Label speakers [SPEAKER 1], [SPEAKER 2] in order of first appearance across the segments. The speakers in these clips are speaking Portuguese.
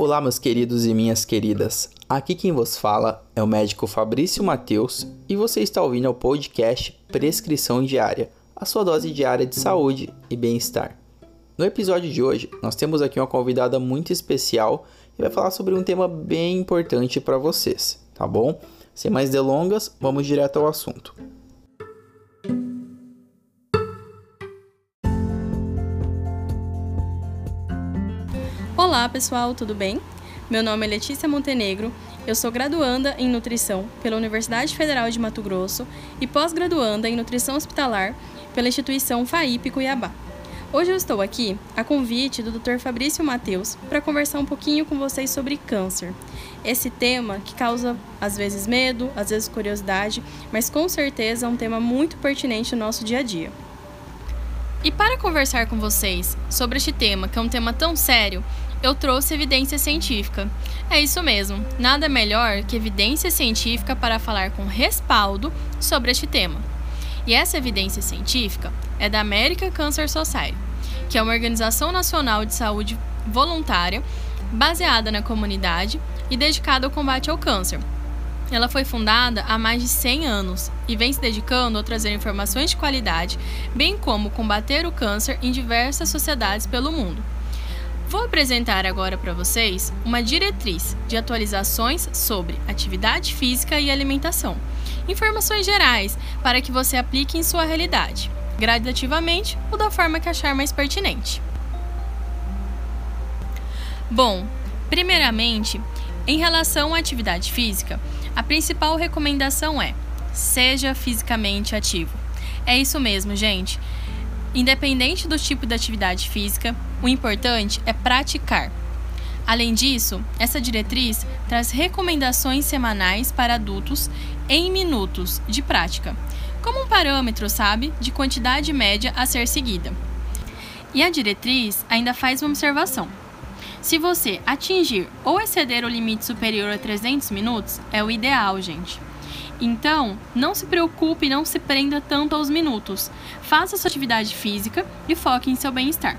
[SPEAKER 1] Olá, meus queridos e minhas queridas. Aqui quem vos fala é o médico Fabrício Mateus e você está ouvindo o podcast Prescrição Diária, a sua dose diária de saúde e bem-estar. No episódio de hoje, nós temos aqui uma convidada muito especial e vai falar sobre um tema bem importante para vocês, tá bom? Sem mais delongas, vamos direto ao assunto.
[SPEAKER 2] Olá pessoal, tudo bem? Meu nome é Letícia Montenegro, eu sou graduanda em nutrição pela Universidade Federal de Mato Grosso e pós-graduanda em nutrição hospitalar pela instituição FAIP Cuiabá. Hoje eu estou aqui a convite do Dr. Fabrício Mateus para conversar um pouquinho com vocês sobre câncer. Esse tema que causa às vezes medo, às vezes curiosidade, mas com certeza é um tema muito pertinente no nosso dia a dia. E para conversar com vocês sobre este tema, que é um tema tão sério, eu trouxe evidência científica. É isso mesmo, nada melhor que evidência científica para falar com respaldo sobre este tema. E essa evidência científica é da American Cancer Society, que é uma organização nacional de saúde voluntária baseada na comunidade e dedicada ao combate ao câncer. Ela foi fundada há mais de 100 anos e vem se dedicando a trazer informações de qualidade, bem como combater o câncer em diversas sociedades pelo mundo. Vou apresentar agora para vocês uma diretriz de atualizações sobre atividade física e alimentação. Informações gerais para que você aplique em sua realidade, gradativamente ou da forma que achar mais pertinente. Bom, primeiramente, em relação à atividade física, a principal recomendação é: seja fisicamente ativo. É isso mesmo, gente. Independente do tipo de atividade física, o importante é praticar. Além disso, essa diretriz traz recomendações semanais para adultos em minutos de prática, como um parâmetro, sabe, de quantidade média a ser seguida. E a diretriz ainda faz uma observação. Se você atingir ou exceder o limite superior a 300 minutos, é o ideal, gente. Então, não se preocupe e não se prenda tanto aos minutos. Faça sua atividade física e foque em seu bem-estar.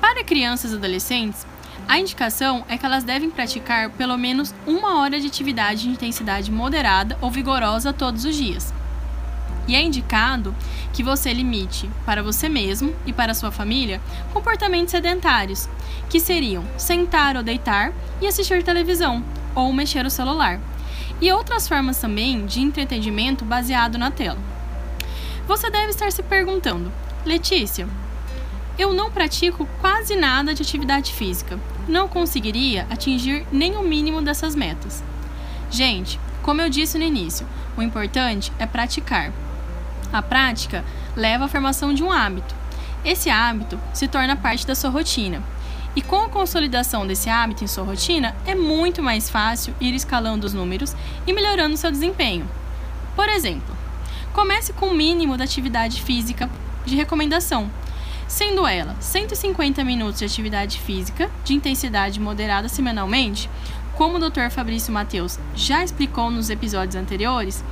[SPEAKER 2] Para crianças e adolescentes, a indicação é que elas devem praticar pelo menos uma hora de atividade de intensidade moderada ou vigorosa todos os dias. E é indicado que você limite para você mesmo e para sua família comportamentos sedentários, que seriam sentar ou deitar e assistir televisão ou mexer o celular e outras formas também de entretenimento baseado na tela. Você deve estar se perguntando: Letícia, eu não pratico quase nada de atividade física. Não conseguiria atingir nem o mínimo dessas metas. Gente, como eu disse no início, o importante é praticar. A prática leva à formação de um hábito. Esse hábito se torna parte da sua rotina e com a consolidação desse hábito em sua rotina, é muito mais fácil ir escalando os números e melhorando seu desempenho. Por exemplo, comece com o mínimo da atividade física de recomendação, sendo ela 150 minutos de atividade física de intensidade moderada semanalmente, como o Dr. Fabrício Mateus já explicou nos episódios anteriores,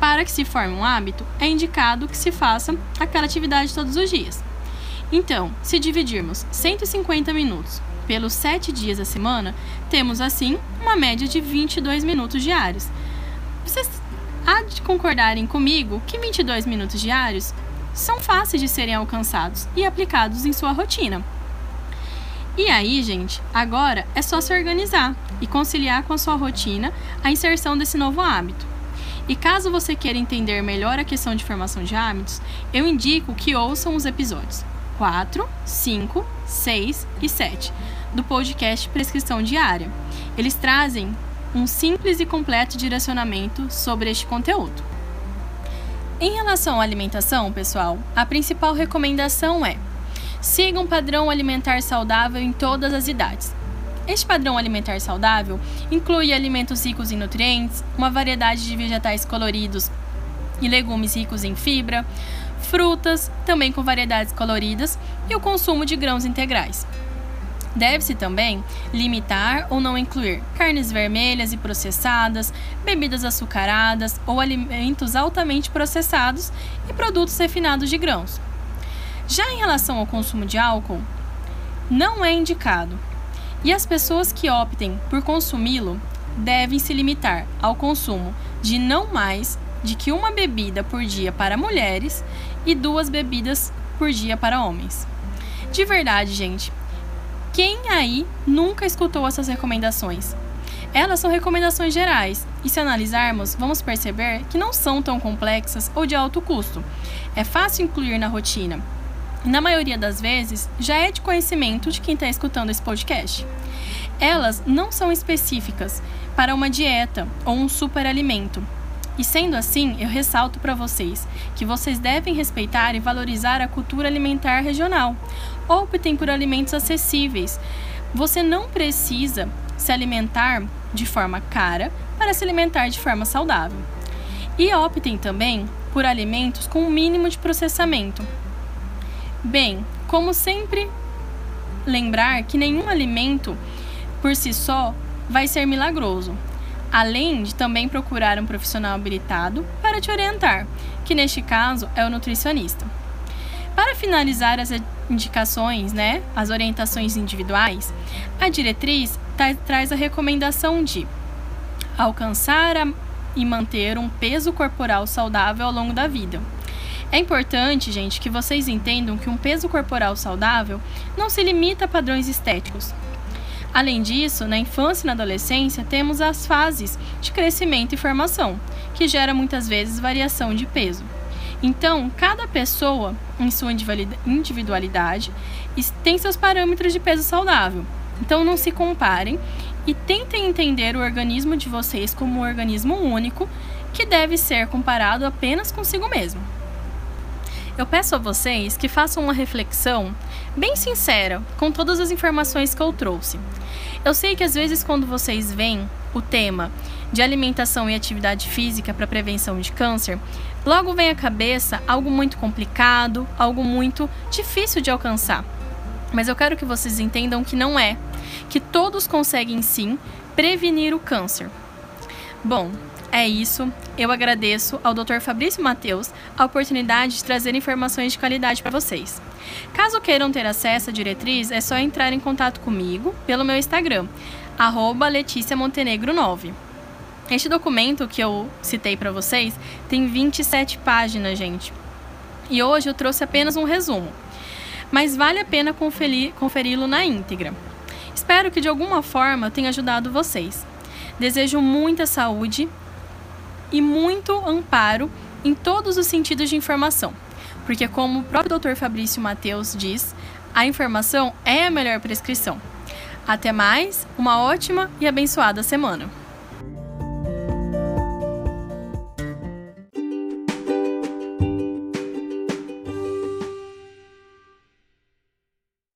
[SPEAKER 2] para que se forme um hábito, é indicado que se faça aquela atividade todos os dias. Então, se dividirmos 150 minutos pelos 7 dias da semana, temos assim uma média de 22 minutos diários. Vocês há de concordarem comigo que 22 minutos diários são fáceis de serem alcançados e aplicados em sua rotina. E aí, gente, agora é só se organizar e conciliar com a sua rotina a inserção desse novo hábito. E caso você queira entender melhor a questão de formação de hábitos, eu indico que ouçam os episódios 4, 5, 6 e 7 do podcast Prescrição Diária. Eles trazem um simples e completo direcionamento sobre este conteúdo. Em relação à alimentação, pessoal, a principal recomendação é: siga um padrão alimentar saudável em todas as idades. Este padrão alimentar saudável inclui alimentos ricos em nutrientes, uma variedade de vegetais coloridos e legumes ricos em fibra, frutas, também com variedades coloridas, e o consumo de grãos integrais. Deve-se também limitar ou não incluir carnes vermelhas e processadas, bebidas açucaradas ou alimentos altamente processados e produtos refinados de grãos. Já em relação ao consumo de álcool, não é indicado. E as pessoas que optem por consumi-lo devem se limitar ao consumo de não mais de que uma bebida por dia para mulheres e duas bebidas por dia para homens. De verdade, gente, quem aí nunca escutou essas recomendações? Elas são recomendações gerais, e se analisarmos, vamos perceber que não são tão complexas ou de alto custo. É fácil incluir na rotina. Na maioria das vezes, já é de conhecimento de quem está escutando esse podcast. Elas não são específicas para uma dieta ou um superalimento. E sendo assim, eu ressalto para vocês que vocês devem respeitar e valorizar a cultura alimentar regional. Optem por alimentos acessíveis. Você não precisa se alimentar de forma cara para se alimentar de forma saudável. E optem também por alimentos com o mínimo de processamento. Bem, como sempre, lembrar que nenhum alimento por si só vai ser milagroso, além de também procurar um profissional habilitado para te orientar, que neste caso é o nutricionista. Para finalizar as indicações, né, as orientações individuais, a diretriz traz a recomendação de alcançar a, e manter um peso corporal saudável ao longo da vida. É importante, gente, que vocês entendam que um peso corporal saudável não se limita a padrões estéticos. Além disso, na infância e na adolescência, temos as fases de crescimento e formação, que gera muitas vezes variação de peso. Então, cada pessoa, em sua individualidade, tem seus parâmetros de peso saudável. Então, não se comparem e tentem entender o organismo de vocês como um organismo único que deve ser comparado apenas consigo mesmo. Eu peço a vocês que façam uma reflexão bem sincera com todas as informações que eu trouxe. Eu sei que às vezes, quando vocês veem o tema de alimentação e atividade física para prevenção de câncer, logo vem à cabeça algo muito complicado, algo muito difícil de alcançar. Mas eu quero que vocês entendam que não é, que todos conseguem sim prevenir o câncer. Bom, é isso. Eu agradeço ao Dr. Fabrício Mateus a oportunidade de trazer informações de qualidade para vocês. Caso queiram ter acesso à diretriz, é só entrar em contato comigo pelo meu Instagram, arroba Letícia Montenegro 9. Este documento que eu citei para vocês tem 27 páginas, gente. E hoje eu trouxe apenas um resumo. Mas vale a pena conferi-lo na íntegra. Espero que de alguma forma eu tenha ajudado vocês. Desejo muita saúde e muito amparo em todos os sentidos de informação. Porque, como o próprio Dr. Fabrício Mateus diz, a informação é a melhor prescrição. Até mais, uma ótima e abençoada semana!